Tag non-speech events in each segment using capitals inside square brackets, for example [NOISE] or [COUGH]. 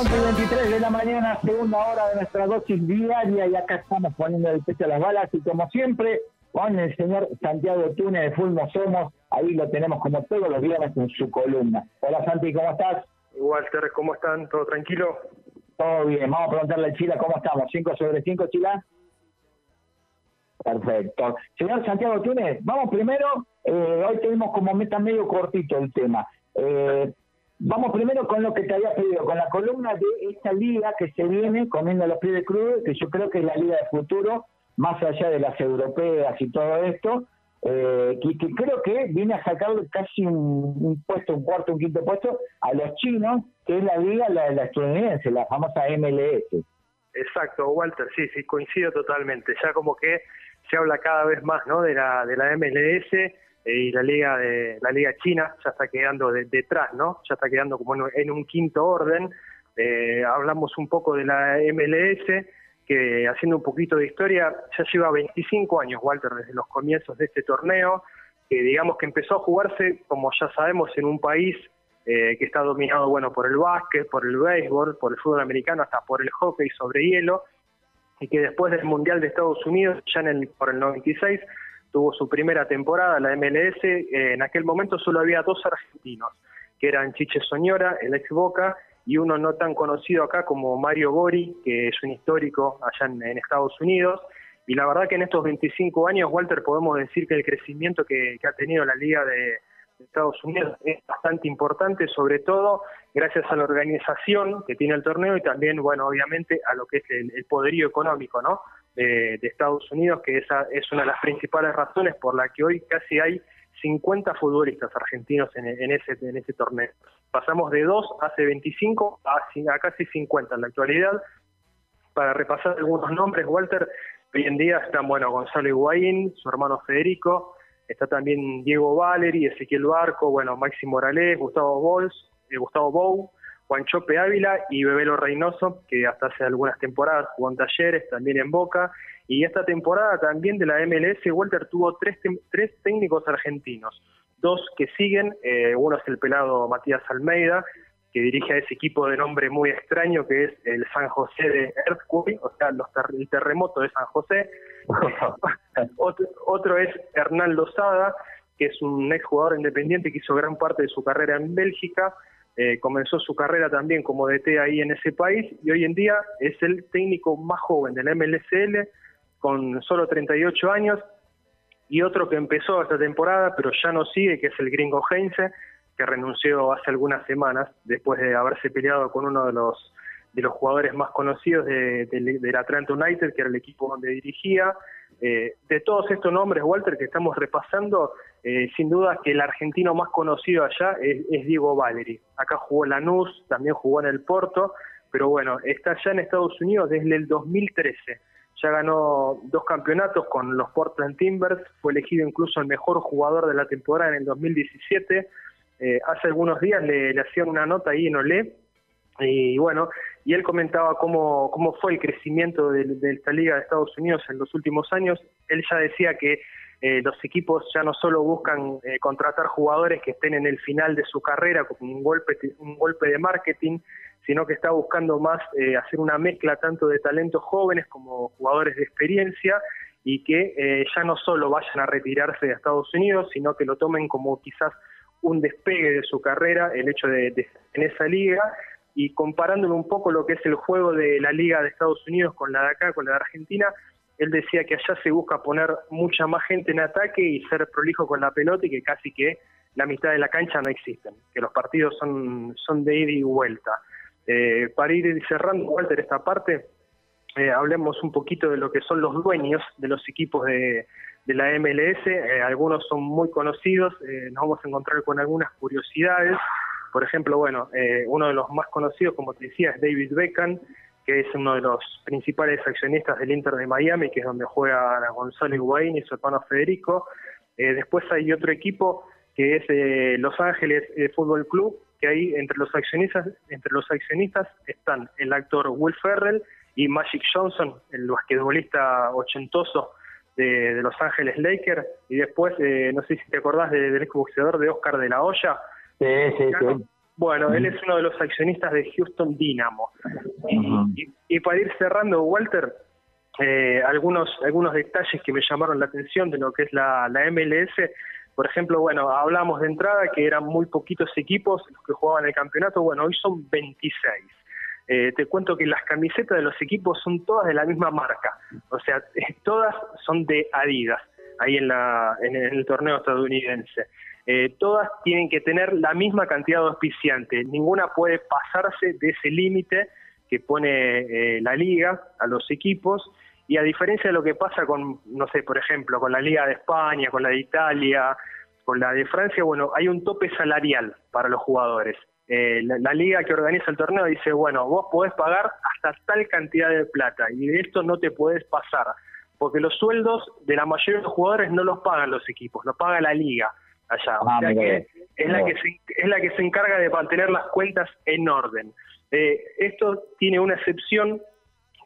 11 y 23 de la mañana, segunda hora de nuestra dosis diaria y acá estamos poniendo el pecho a las balas y como siempre con el señor Santiago Túnez de Fulmo Somos, ahí lo tenemos como todos los viernes en su columna. Hola Santi, ¿cómo estás? Walter, ¿cómo están? ¿Todo tranquilo? Todo bien, vamos a preguntarle a Chila cómo estamos, ¿5 sobre 5 Chila? Perfecto. Señor Santiago Túnez, vamos primero, eh, hoy tenemos como meta medio cortito el tema. Eh, vamos primero con lo que te había pedido, con la columna de esta liga que se viene comiendo los pies de crudo, que yo creo que es la liga de futuro, más allá de las europeas y todo esto, eh, que, creo que viene a sacar casi un, puesto, un cuarto, un quinto puesto a los chinos, que es la liga, la, la estadounidense, la famosa MLS. Exacto, Walter, sí, sí, coincido totalmente. Ya como que se habla cada vez más, ¿no? De la de la MLS y la liga de la liga china ya está quedando detrás, ¿no? Ya está quedando como en, un quinto orden. Eh, hablamos un poco de la MLS que haciendo un poquito de historia, ya lleva 25 años, Walter, desde los comienzos de este torneo, que digamos que empezó a jugarse, como ya sabemos, en un país eh, que está dominado, bueno, por el básquet, por el béisbol, por el fútbol americano, hasta por el hockey sobre hielo, y que después del Mundial de Estados Unidos, ya en el, por el 96, tuvo su primera temporada, la MLS, eh, en aquel momento solo había dos argentinos, que eran Chiche Soñora, el ex Boca, y uno no tan conocido acá como Mario Gori, que es un histórico allá en, Estados Unidos. Y la verdad que en estos 25 años, Walter, podemos decir que el crecimiento que, ha tenido la Liga de, Estados Unidos es bastante importante, sobre todo gracias a la organización que tiene el torneo y también, bueno, obviamente a lo que es el, poderío económico, ¿no? De, de, Estados Unidos, que esa es una de las principales razones por la que hoy casi hay 50 futbolistas argentinos en, ese, en ese torneo. Pasamos de 2 hace 25 a, casi 50 en la actualidad. Para repasar algunos nombres, Walter, hoy en día están, bueno, Gonzalo Higuaín, su hermano Federico, está también Diego Valeri, Ezequiel Barco, bueno, Maxi Morales, Gustavo Bols, eh, Gustavo Bou, Juan Chope Ávila y Bebelo Reynoso, que hasta hace algunas temporadas jugó en talleres, también en Boca, y esta temporada también de la MLS, Walter tuvo tres, tres técnicos argentinos, dos que siguen, eh, uno es el pelado Matías Almeida, que dirige a ese equipo de nombre muy extraño que es el San José de Earthquake, o sea, el terremoto de San José. [LAUGHS] otro, otro, es Hernán Lozada, que es un ex jugador independiente que hizo gran parte de su carrera en Bélgica. Eh, comenzó su carrera también como DT ahí en ese país y hoy en día es el técnico más joven del MLSL con solo 38 años, y otro que empezó esta temporada, pero ya no sigue, que es el gringo Heinze, que renunció hace algunas semanas, después de haberse peleado con uno de los de los jugadores más conocidos de, del Atlanta United, que era el equipo donde dirigía. Eh, de todos estos nombres, Walter, que estamos repasando, eh, sin duda que el argentino más conocido allá es, Diego Valeri. Acá jugó Lanús, también jugó en el Porto, pero bueno, está allá en Estados Unidos desde el 2013 ya ganó dos campeonatos con los Portland Timbers, fue elegido incluso el mejor jugador de la temporada en el 2017. Eh, hace algunos días le, hacían una nota ahí en Olé, y bueno, y él comentaba cómo, cómo fue el crecimiento de, esta liga de Estados Unidos en los últimos años. Él ya decía que eh, los equipos ya no solo buscan eh, contratar jugadores que estén en el final de su carrera con un golpe, un golpe de marketing, sino que está buscando más eh, hacer una mezcla tanto de talentos jóvenes como jugadores de experiencia y que eh, ya no solo vayan a retirarse de Estados Unidos, sino que lo tomen como quizás un despegue de su carrera, el hecho de, en esa liga, y comparándolo un poco lo que es el juego de la liga de Estados Unidos con la de acá, con la de Argentina, él decía que allá se busca poner mucha más gente en ataque y ser prolijo con la pelota y que casi que la mitad de la cancha no existen, que los partidos son, son de ida y vuelta. Eh, para ir cerrando, Walter, esta parte, eh, hablemos un poquito de lo que son los dueños de los equipos de, la MLS. Eh, algunos son muy conocidos, nos vamos a encontrar con algunas curiosidades. Por ejemplo, bueno, uno de los más conocidos, como te decía, es David Beckham, que es uno de los principales accionistas del Inter de Miami, que es donde juega Gonzalo Higuaín y su hermano Federico. después hay otro equipo que es Los Ángeles Fútbol Club, que ahí entre los accionistas, entre los accionistas están el actor Will Ferrell y Magic Johnson, el basquetbolista ochentoso de, Los Ángeles Lakers, y después, eh, no sé si te acordás del exboxeador de Oscar de la Hoya. Sí, sí, sí. Bueno, él es uno de los accionistas de Houston Dynamo. y, para ir cerrando, Walter, eh, algunos, algunos detalles que me llamaron la atención de lo que es la, la MLS. Por ejemplo, bueno, hablamos de entrada que eran muy poquitos equipos los que jugaban el campeonato. Bueno, hoy son 26. Eh, te cuento que las camisetas de los equipos son todas de la misma marca, o sea, [LAUGHS] todas son de Adidas, ahí en, la, en el torneo estadounidense. Eh, todas tienen que tener la misma cantidad de auspiciantes, ninguna puede pasarse de ese límite que pone eh, la liga a los equipos, y a diferencia de lo que pasa con, no sé, por ejemplo, con la Liga de España, con la de Italia, con la de Francia, bueno, hay un tope salarial para los jugadores. Eh, la, liga que organiza el torneo dice, bueno, vos podés pagar hasta tal cantidad de plata y de esto no te podés pasar, porque los sueldos de la mayoría de los jugadores no los pagan los equipos, los paga la liga allá. o ah, sea que es la que, se, es la que se encarga de mantener las cuentas en orden. Eh, esto tiene una excepción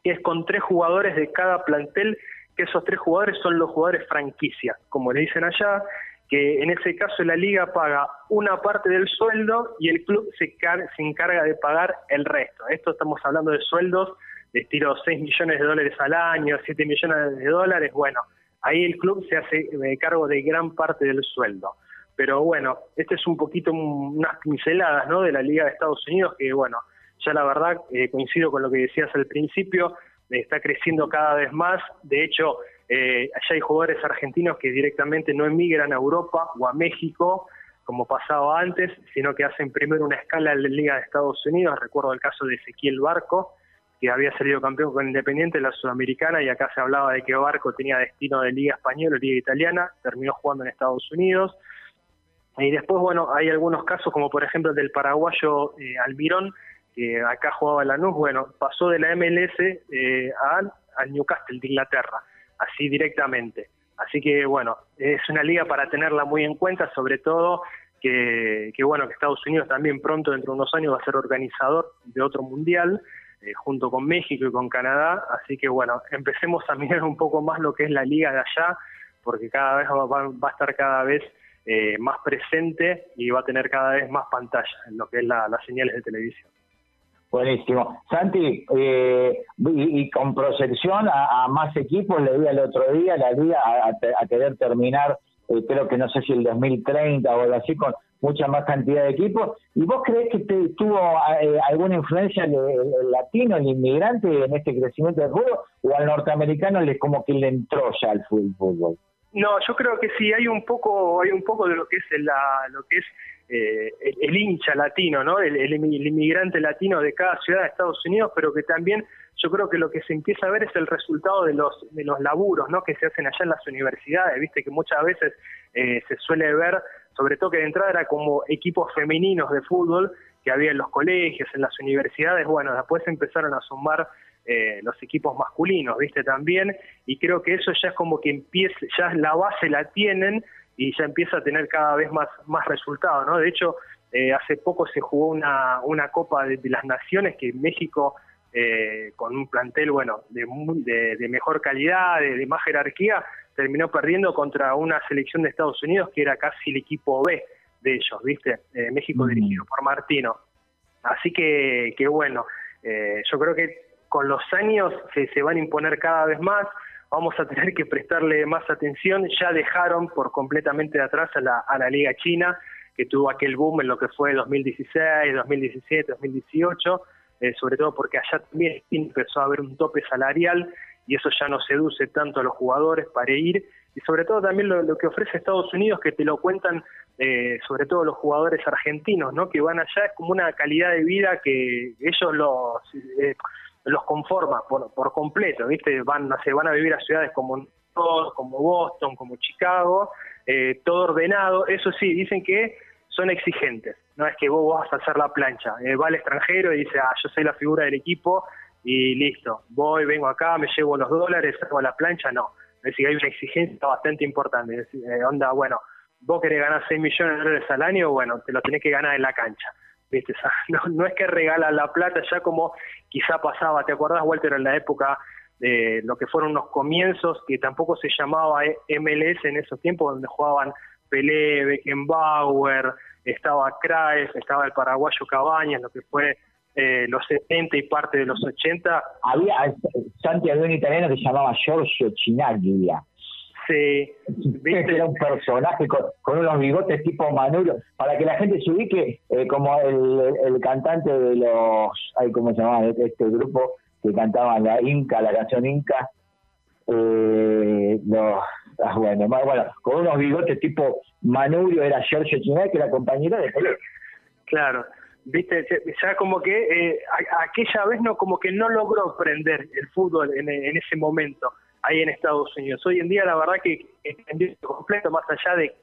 que es con tres jugadores de cada plantel, que esos tres jugadores son los jugadores franquicia, como le dicen allá, que en ese caso la liga paga una parte del sueldo y el club se, se encarga de pagar el resto. Esto estamos hablando de sueldos de estilo 6 millones de dólares al año, 7 millones de dólares, bueno, ahí el club se hace eh, cargo de gran parte del sueldo. Pero bueno, este es un poquito unas pinceladas ¿no? de la Liga de Estados Unidos que bueno, ya la verdad eh, coincido con lo que decías al principio, está creciendo cada vez más, de hecho eh, allá hay jugadores argentinos que directamente no emigran a Europa o a México, como pasaba antes, sino que hacen primero una escala en la Liga de Estados Unidos. Recuerdo el caso de Ezequiel Barco, que había salido campeón con Independiente en la Sudamericana y acá se hablaba de que Barco tenía destino de Liga Española o Liga Italiana, terminó jugando en Estados Unidos. Y después, bueno, hay algunos casos, como por ejemplo el del paraguayo eh, Almirón, que acá jugaba la NUS, bueno, pasó de la MLS eh, al Newcastle de Inglaterra así directamente. Así que bueno, es una liga para tenerla muy en cuenta, sobre todo que, bueno, que Estados Unidos también pronto, dentro de unos años, va a ser organizador de otro mundial, eh, junto con México y con Canadá. Así que bueno, empecemos a mirar un poco más lo que es la liga de allá, porque cada vez va, a estar cada vez eh, más presente y va a tener cada vez más pantalla en lo que es las señales de televisión. Buenísimo. Santi, eh, y, con proyección a, más equipos, le di el otro día la liga a, querer terminar, eh, creo que no sé si el 2030 o algo así, con mucha más cantidad de equipos. ¿Y vos crees que tuvo eh, alguna influencia el, latino, el inmigrante en este crecimiento del fútbol? ¿O al norteamericano le como que le entró ya al fútbol? No, yo creo que sí, hay un poco, hay un poco de lo que es la, lo que es eh, el, hincha latino, ¿no? El, inmigrante latino de cada ciudad de Estados Unidos, pero que también yo creo que lo que se empieza a ver es el resultado de los de los laburos, ¿no? Que se hacen allá en las universidades, viste que muchas veces eh, se suele ver, sobre todo que de entrada era como equipos femeninos de fútbol que había en los colegios, en las universidades, bueno, después empezaron a sumar eh, los equipos masculinos, viste también, y creo que eso ya es como que empieza, ya la base la tienen y ya empieza a tener cada vez más, más resultados, ¿no? De hecho, eh, hace poco se jugó una, una Copa de, las Naciones que México, eh, con un plantel, bueno, de, de, mejor calidad, de, más jerarquía, terminó perdiendo contra una selección de Estados Unidos que era casi el equipo B de ellos, ¿viste? Eh, México dirigido por Martino. Así que, que bueno, yo creo que con los años se, se van a imponer cada vez más, vamos a tener que prestarle más atención. Ya dejaron por completamente de atrás a la, a la Liga China, que tuvo aquel boom en lo que fue 2016, 2017, 2018, sobre todo porque allá también empezó a haber un tope salarial y eso ya no seduce tanto a los jugadores para ir. Y sobre todo también lo, que ofrece Estados Unidos, que te lo cuentan eh, sobre todo los jugadores argentinos, ¿no? que van allá, es como una calidad de vida que ellos los... Eh, los conforma por, por completo, ¿viste? Van, se van a vivir a ciudades como como Boston, como Chicago, eh, todo ordenado. Eso sí, dicen que son exigentes. No es que vos vas a hacer la plancha. Eh, va al extranjero y dice, ah, yo soy la figura del equipo y listo. Voy, vengo acá, me llevo los dólares, hago la plancha. No. Es decir, hay una exigencia bastante importante. Es decir, eh, onda, bueno, vos querés ganar 6 millones de dólares al año, bueno, te lo tenés que ganar en la cancha. [LAUGHS] No, es que regalan la plata ya como quizá pasaba, ¿te acordás Walter en la época de lo que fueron unos comienzos que tampoco se llamaba MLS en esos tiempos donde jugaban Pelé, Beckenbauer, estaba Craes, estaba el paraguayo Cabañas, lo que fue eh, los 70 y parte de los 80. Había, Santi había italiano que se llamaba Giorgio Chinaglia. Sí, ¿viste? Era un personaje con, unos bigotes tipo Manolo, para que la gente se ubique eh, como el, el, cantante de los, ay, ¿cómo se llamaba este grupo que cantaba la Inca, la canción Inca? Eh, los, ah, bueno, bueno, con unos bigotes tipo Manubrio era Giorgio Chinaglia, que era compañero de colegio. Claro, viste, ya como que eh, aquella vez no como que no logró prender el fútbol en, ese momento ahí en Estados Unidos. Hoy en día la verdad que entendió completo más allá de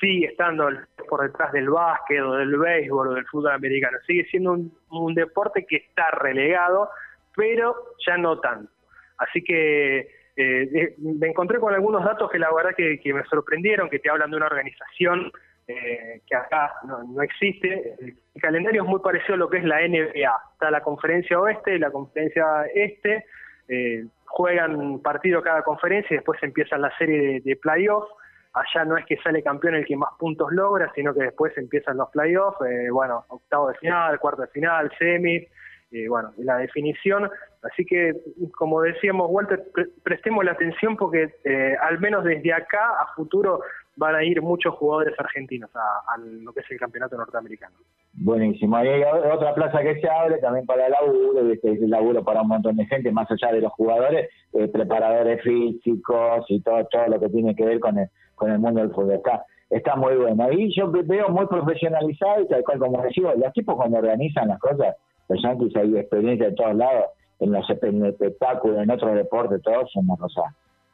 sigue estando por detrás del básquet o del béisbol o del fútbol americano. Sigue siendo un, deporte que está relegado, pero ya no tanto. Así que eh, me encontré con algunos datos que la verdad que me sorprendieron, que te hablan de una organización eh, que acá no, existe. El calendario es muy parecido a lo que es la NBA. Está la conferencia oeste y la conferencia este. Eh, juegan partido cada conferencia y después empieza la serie de, de playoffs. Allá no es que sale campeón el que más puntos logra, sino que después empiezan los playoffs, eh, bueno, octavo de final, cuarto de final, semi, eh, bueno, la definición. Así que, como decíamos, Walter, prestemos la atención porque al menos desde acá a futuro van a ir muchos jugadores argentinos a, lo que es el campeonato norteamericano. Buenísimo. Y hay otra plaza que se abre también para el laburo, es el laburo para un montón de gente, más allá de los jugadores, eh, preparadores físicos y todo, todo lo que tiene que ver con el, con el mundo del fútbol. Está, está muy bueno. Y yo veo muy profesionalizado y tal cual como decía, los tipos cuando organizan las cosas, los yankees hay experiencia de todos lados, en los espectáculos, en otros deportes, todos son una cosa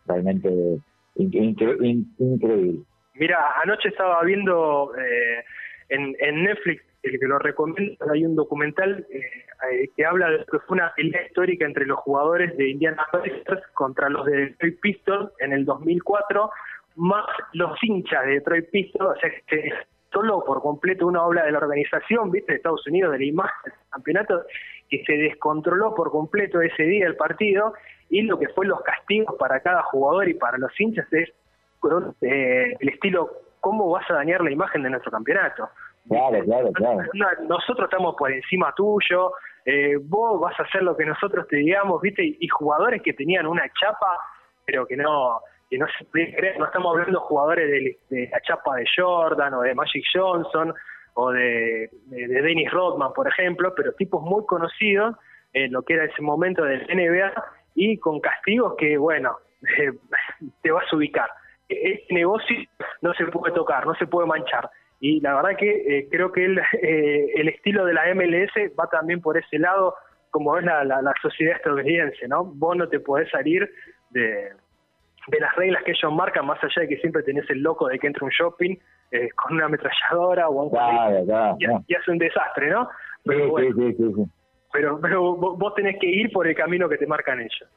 realmente increíble. Mira, anoche estaba viendo eh, en, Netflix, el que lo recomiendo, hay un documental eh, eh, que habla de que fue una pelea histórica entre los jugadores de Indiana Pacers contra los de Detroit Pistons en el 2004, más los hinchas de Detroit Pistons, o sea que solo por completo uno habla de la organización, viste, de Estados Unidos, de la imagen del campeonato, que se descontroló por completo ese día el partido, y lo que fue los castigos para cada jugador y para los hinchas es eh, el estilo, ¿cómo vas a dañar la imagen de nuestro campeonato? Claro, claro, claro. nosotros estamos por encima tuyo, eh, vos vas a hacer lo que nosotros te digamos, ¿viste? Y, jugadores que tenían una chapa, pero que no que no se puede creer, no estamos hablando de jugadores de, la chapa de Jordan o de Magic Johnson o de, de, Dennis Rodman, por ejemplo, pero tipos muy conocidos en lo que era ese momento del NBA y con castigos que, bueno, [LAUGHS] te vas a ubicar este negocio no se puede tocar, no se puede manchar. Y la verdad que eh, creo que el, [LAUGHS] eh, el estilo de la MLS va también por ese lado, como es la, la, sociedad estadounidense, ¿no? Vos no te podés salir de, de las reglas que ellos marcan, más allá de que siempre tenés el loco de que entra un shopping eh, con una ametralladora o un y, hace un desastre, ¿no? Pero, pero, pero vos tenés que ir por el camino que te marcan ellos.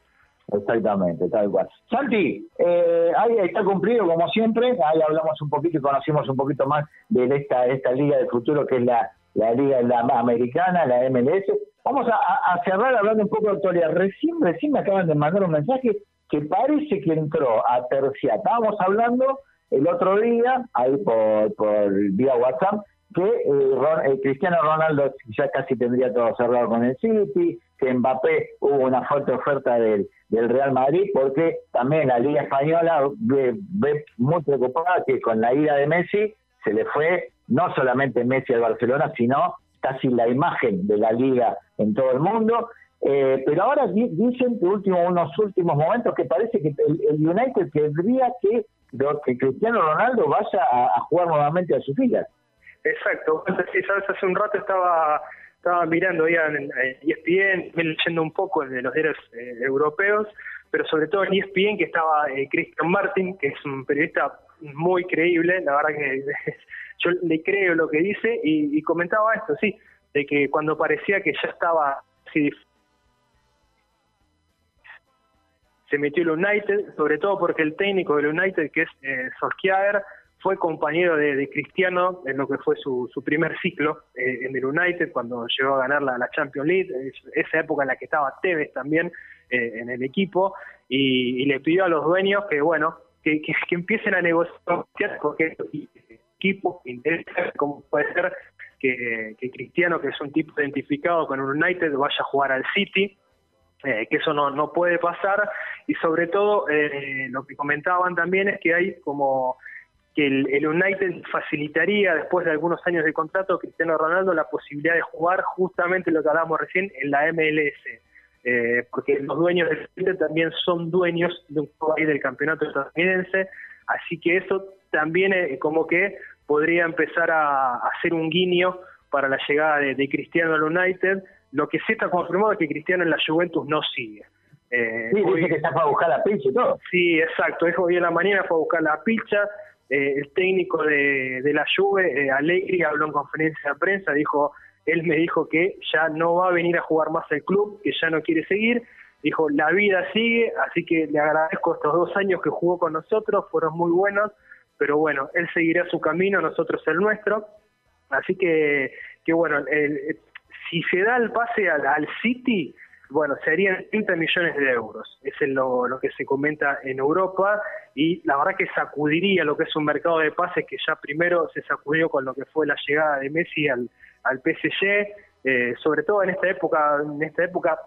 Exactamente, tal cual. Santi, eh, ahí está cumplido como siempre, ahí hablamos un poquito y conocimos un poquito más de esta, esta liga de futuro que es la, la liga la americana, la MLS. Vamos a, cerrar hablando un poco de actualidad. Recién, recién me acaban de mandar un mensaje que parece que entró a tercia. Estábamos hablando el otro día, ahí por, por vía WhatsApp, que eh, eh, Cristiano Ronaldo ya casi tendría todo cerrado con el City, que Mbappé hubo una fuerte oferta del, del Real Madrid, porque también la Liga Española ve, muy preocupada que con la ida de Messi se le fue no solamente Messi al Barcelona, sino casi la imagen de la Liga en todo el mundo. Eh, pero ahora dicen que último, unos últimos momentos que parece que el, United tendría que, que Cristiano Ronaldo vaya a, jugar nuevamente a sus filas. Exacto. Sí, sabes, hace un rato estaba estaba mirando ahí en, ESPN, leyendo un poco de los diarios eh, europeos, pero sobre todo en ESPN que estaba eh, Christian Martin, que es un periodista muy creíble, la verdad que [LAUGHS] yo le creo lo que dice, y, comentaba esto, sí, de que cuando parecía que ya estaba así, se metió el United, sobre todo porque el técnico del United, que es eh, Solskjaer, fue compañero de, Cristiano en lo que fue su, primer ciclo eh, en el United cuando llegó a ganar la, Champions League, esa época en la que estaba Tevez también eh, en el equipo y, le pidió a los dueños que bueno que, empiecen a negociar porque equipo interesa como puede ser que, Cristiano, que es un tipo identificado con un United, vaya a jugar al City, eh, que eso no, no puede pasar, y sobre todo eh, lo que comentaban también es que hay como que el, United facilitaría después de algunos años de contrato a Cristiano Ronaldo la posibilidad de jugar justamente lo que hablábamos recién en la MLS. Eh, porque los dueños del United también son dueños de un país del campeonato estadounidense, así que eso también como que podría empezar a, hacer un guiño para la llegada de, Cristiano al United. Lo que sí está confirmado es que Cristiano en la Juventus no sigue. Eh, sí, dice que está para buscar la picha y todo. Sí, exacto. Es hoy en la mañana fue a buscar la picha. Eh, el técnico de, la Juve, eh, Allegri, habló en conferencia de prensa, dijo, él me dijo que ya no va a venir a jugar más al club, que ya no quiere seguir. Dijo, la vida sigue, así que le agradezco estos dos años que jugó con nosotros, fueron muy buenos pero bueno, él seguirá su camino, nosotros el nuestro. Así que, que bueno, si se da el pase al, City, bueno, serían 30 millones de euros. Es lo, que se comenta en Europa y la verdad que sacudiría lo que es un mercado de pases que ya primero se sacudió con lo que fue la llegada de Messi al, al PSG, eh, sobre todo en esta época, en esta época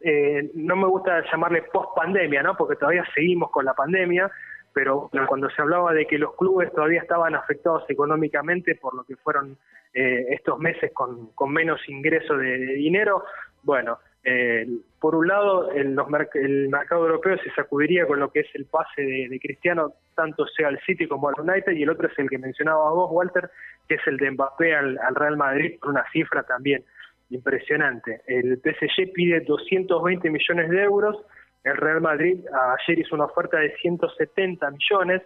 eh, no me gusta llamarle post pandemia, ¿no? Porque todavía seguimos con la pandemia, pero cuando se hablaba de que los clubes todavía estaban afectados económicamente por lo que fueron eh, estos meses con, menos ingreso de, dinero, bueno, eh, por un lado el, el, mercado europeo se sacudiría con lo que es el pase de, Cristiano, tanto sea al City como al United, y el otro es el que mencionaba vos, Walter, que es el de Mbappé al, al Real Madrid, por una cifra también impresionante. El PSG pide 220 millones de euros, el Real Madrid ayer hizo una oferta de 170 millones.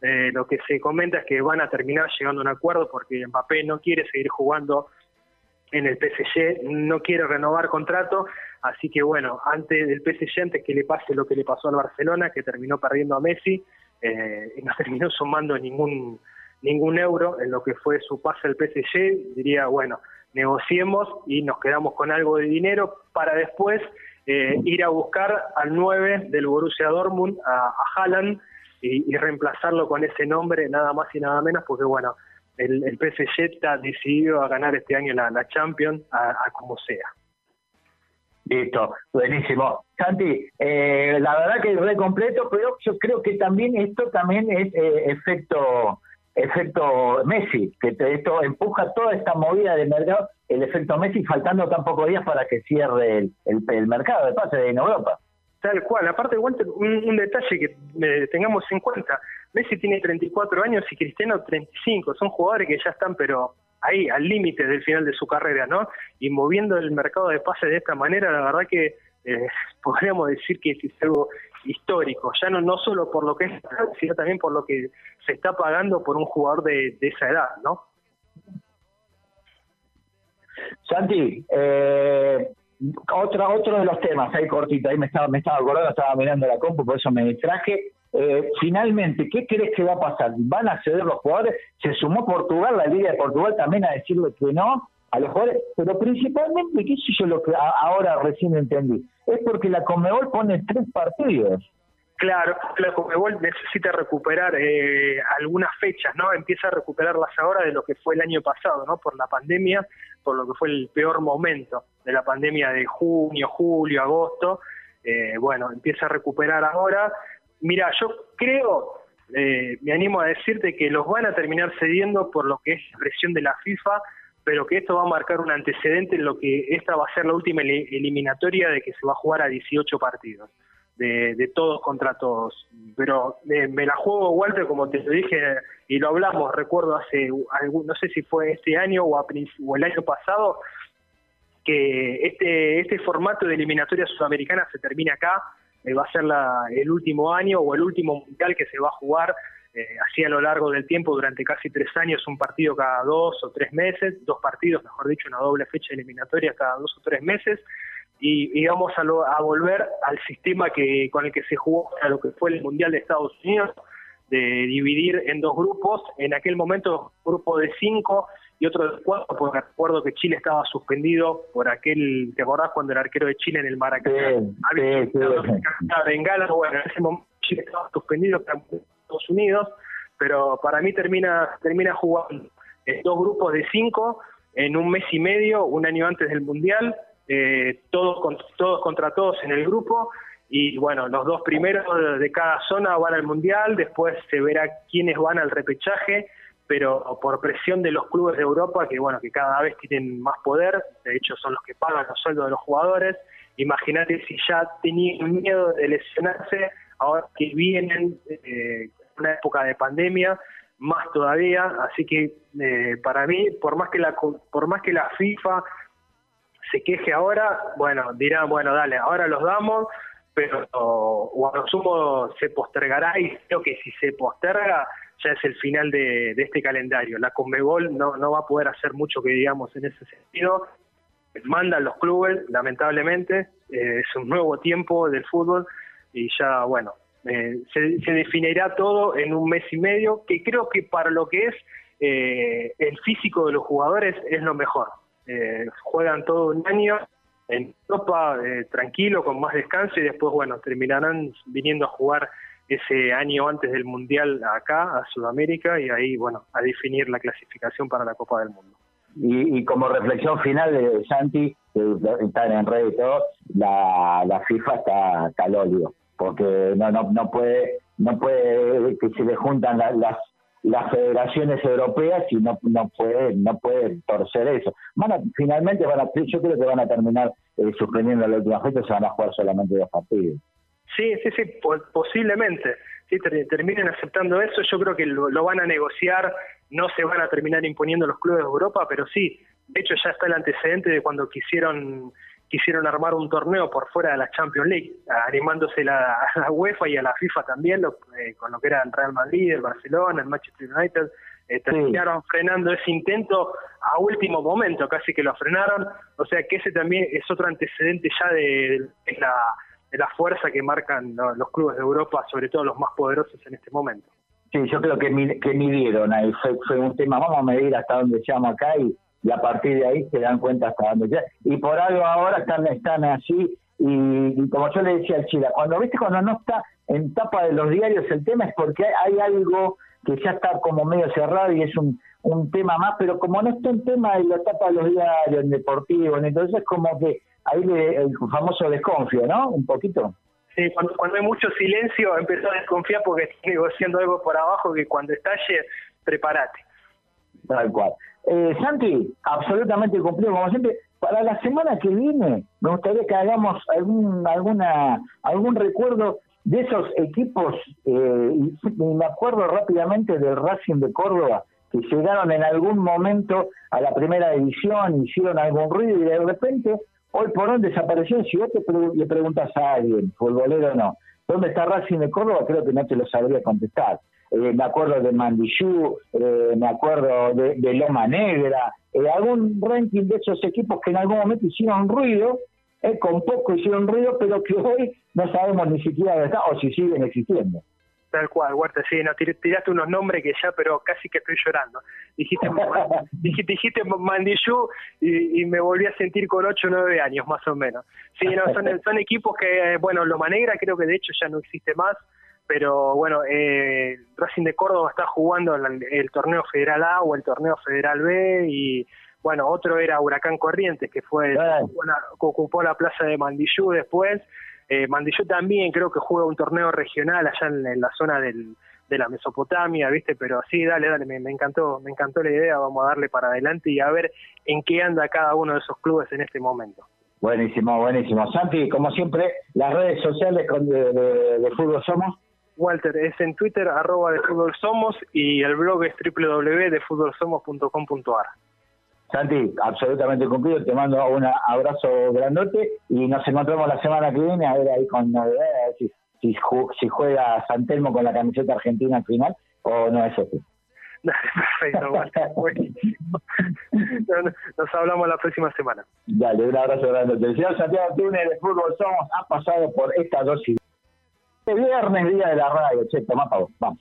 Eh, lo que se comenta es que van a terminar llegando a un acuerdo porque Mbappé no quiere seguir jugando en el PSG, no quiere renovar contrato, así que bueno, antes del PSG, antes que le pase lo que le pasó al Barcelona, que terminó perdiendo a Messi, eh, y no [LAUGHS] terminó sumando ningún ningún euro en lo que fue su pase al PSG, diría, bueno, negociemos y nos quedamos con algo de dinero para después eh, ir a buscar al 9 del Borussia Dortmund, a, a Haaland, y, reemplazarlo con ese nombre, nada más y nada menos, porque bueno, el, el está decidido a ganar este año la, Champions, a, como sea. Listo, buenísimo. Santi, eh, la verdad que es re completo, pero yo creo que también esto también es eh, efecto efecto Messi, que esto empuja toda esta movida de mercado, el efecto Messi, faltando tan pocos días para que cierre el, el, mercado de pase en Europa. Tal cual, aparte, Walter, un, detalle que eh, tengamos en cuenta, Messi tiene 34 años y Cristiano 35, son jugadores que ya están, pero ahí, al límite del final de su carrera, ¿no? Y moviendo el mercado de pase de esta manera, la verdad que eh, [LAUGHS] podríamos decir que es algo histórico, ya no, no solo por lo que es, sino también por lo que se está pagando por un jugador de, esa edad, ¿no? Santi, eh, otro, otro de los temas, ahí cortito, ahí me estaba, me estaba acordando, estaba mirando la compu, por eso me distraje. Eh, finalmente, ¿qué crees que va a pasar? ¿Van a ceder los jugadores? Se sumó Portugal, la Liga de Portugal también a decirle que no a los jugadores, pero principalmente, qué sé yo lo que ahora recién entendí, es porque la Comebol pone tres partidos. Claro, la Comebol necesita recuperar eh, algunas fechas, ¿no? Empieza a recuperarlas ahora de lo que fue el año pasado, ¿no? Por la pandemia, por lo que fue el peor momento de la pandemia de junio, julio, agosto. Eh, bueno, empieza a recuperar ahora. Mira, yo creo, eh, me animo a decirte que los van a terminar cediendo por lo que es presión de la FIFA pero que esto va a marcar un antecedente en lo que esta va a ser la última eliminatoria de que se va a jugar a 18 partidos, de, todos contra todos. Pero eh, me la juego, Walter, como te dije y lo hablamos, recuerdo hace, algún, no sé si fue este año o, o el año pasado, que este, este formato de eliminatoria sudamericana se termina acá, eh, va a ser la, el último año o el último mundial que se va a jugar eh, así a lo largo del tiempo, durante casi tres años, un partido cada dos o tres meses, dos partidos, mejor dicho, una doble fecha eliminatoria cada dos o tres meses, y, vamos a, a, volver al sistema que con el que se jugó a lo que fue el Mundial de Estados Unidos, de dividir en dos grupos, en aquel momento grupo de cinco y otro de cuatro, porque recuerdo que Chile estaba suspendido por aquel, ¿te acordás cuando el arquero de Chile en el Maracaná había sí, sí, bueno, en ese momento Chile estaba suspendido Estados Unidos, pero para mí termina, termina jugando dos grupos de cinco en un mes y medio, un año antes del Mundial, eh, todos, todos contra todos en el grupo, y bueno, los dos primeros de cada zona van al Mundial, después se verá quiénes van al repechaje, pero por presión de los clubes de Europa, que bueno, que cada vez tienen más poder, de hecho son los que pagan los sueldos de los jugadores, imagínate si ya tenían miedo de lesionarse, ahora que vienen eh, una época de pandemia, más todavía, así que eh, para mí, por más que la por más que la FIFA se queje ahora, bueno, dirán, bueno, dale, ahora los damos, pero o a lo sumo se postergará y creo que si se posterga ya es el final de, este calendario. La Conmebol no, no va a poder hacer mucho que digamos en ese sentido. Mandan los clubes, lamentablemente, eh, es un nuevo tiempo del fútbol y ya, bueno, eh, se, definirá todo en un mes y medio, que creo que para lo que es eh, el físico de los jugadores es lo mejor. Eh, juegan todo un año en Europa tranquilo, con más descanso y después, bueno, terminarán viniendo a jugar ese año antes del Mundial acá, a Sudamérica, y ahí, bueno, a definir la clasificación para la Copa del Mundo. Y, como reflexión final de Santi, que está en red y todo, la, FIFA está, está al porque no no no puede no puede que se le juntan las federaciones europeas y no no puede no puede torcer eso. Van finalmente van a, yo creo que van a terminar eh, suspendiendo la última fecha se van a jugar solamente dos partidos. Sí sí sí posiblemente si terminen aceptando eso yo creo que lo, lo van a negociar no se van a terminar imponiendo los clubes de Europa pero sí de hecho ya está el antecedente de cuando quisieron quisieron armar un torneo por fuera de la Champions League, animándose la, a la UEFA y a la FIFA también, eh, con lo que era el Real Madrid, el Barcelona, el Manchester United, eh, terminaron frenando ese intento a último momento, casi que lo frenaron, o sea que ese también es otro antecedente ya de, la, de la fuerza que marcan los clubes de Europa, sobre todo los más poderosos en este momento. Sí, yo creo que, que midieron ahí, fue, fue un tema, vamos a medir hasta dónde llegamos acá y y a partir de ahí se dan cuenta hasta dónde llega. Y por algo ahora están, están así, y, como yo le decía al Chile, cuando viste cuando no está en tapa de los diarios el tema es porque hay, algo que ya está como medio cerrado y es un, un tema más, pero como no está en tema de la tapa de los diarios, en deportivo, entonces como que ahí le, el famoso desconfío, ¿no? Un poquito. Sí, cuando, cuando hay mucho silencio empezó a desconfiar porque está negociando algo por abajo que cuando estalle, prepárate. Tal cual. Eh, Santi, absolutamente cumplido, como siempre. Para la semana que viene, me gustaría que hagamos algún, alguna, algún recuerdo de esos equipos, eh, y me acuerdo rápidamente del Racing de Córdoba, que llegaron en algún momento a la primera división, hicieron algún ruido y de repente, hoy por hoy desapareció. Si vos te le preguntas a alguien, futbolero o no, ¿dónde está Racing de Córdoba? Creo que no te lo sabría contestar. Eh, me acuerdo de Mandillú, eh, me acuerdo de, Loma Negra, eh, algún ranking de esos equipos que en algún momento hicieron ruido, con poco hicieron ruido, pero que hoy no sabemos ni siquiera dónde están o si siguen existiendo. Tal cual, Huerta, sí, no, tiraste unos nombres que ya, pero casi que estoy llorando. Dijiste, [LAUGHS] dijiste, dijiste Mandillú y, me volví a sentir con 8 o 9 años, más o menos. Sí, no, son, son equipos que, bueno, Loma Negra creo que de hecho ya no existe más, pero bueno, eh, Racing de Córdoba está jugando el, torneo Federal A o el torneo Federal B y bueno, otro era Huracán Corrientes que fue ocupó, la, plaza de Mandillú después. Eh, Mandillú también creo que juega un torneo regional allá en, la zona del, de la Mesopotamia, ¿viste? Pero sí, dale, dale, me, me, encantó, me encantó la idea, vamos a darle para adelante y a ver en qué anda cada uno de esos clubes en este momento. Buenísimo, buenísimo. Santi, como siempre, las redes sociales de, de Fútbol Somos. Walter, es en Twitter, arroba de Fútbol Somos, y el blog es www.defutbolsomos.com.ar. Santi, absolutamente cumplido, te mando un abrazo grandote y nos encontramos la semana que viene a ver ahí con novedades, si, si, si juega Santelmo con la camiseta argentina al final o no es así. [LAUGHS] Perfecto, Walter, [LAUGHS] Nos hablamos la próxima semana. Dale, un abrazo grande. El señor Santiago Túnez de Fútbol Somos ha pasado por esta dosis viernes, día de la radio, che, toma vamos.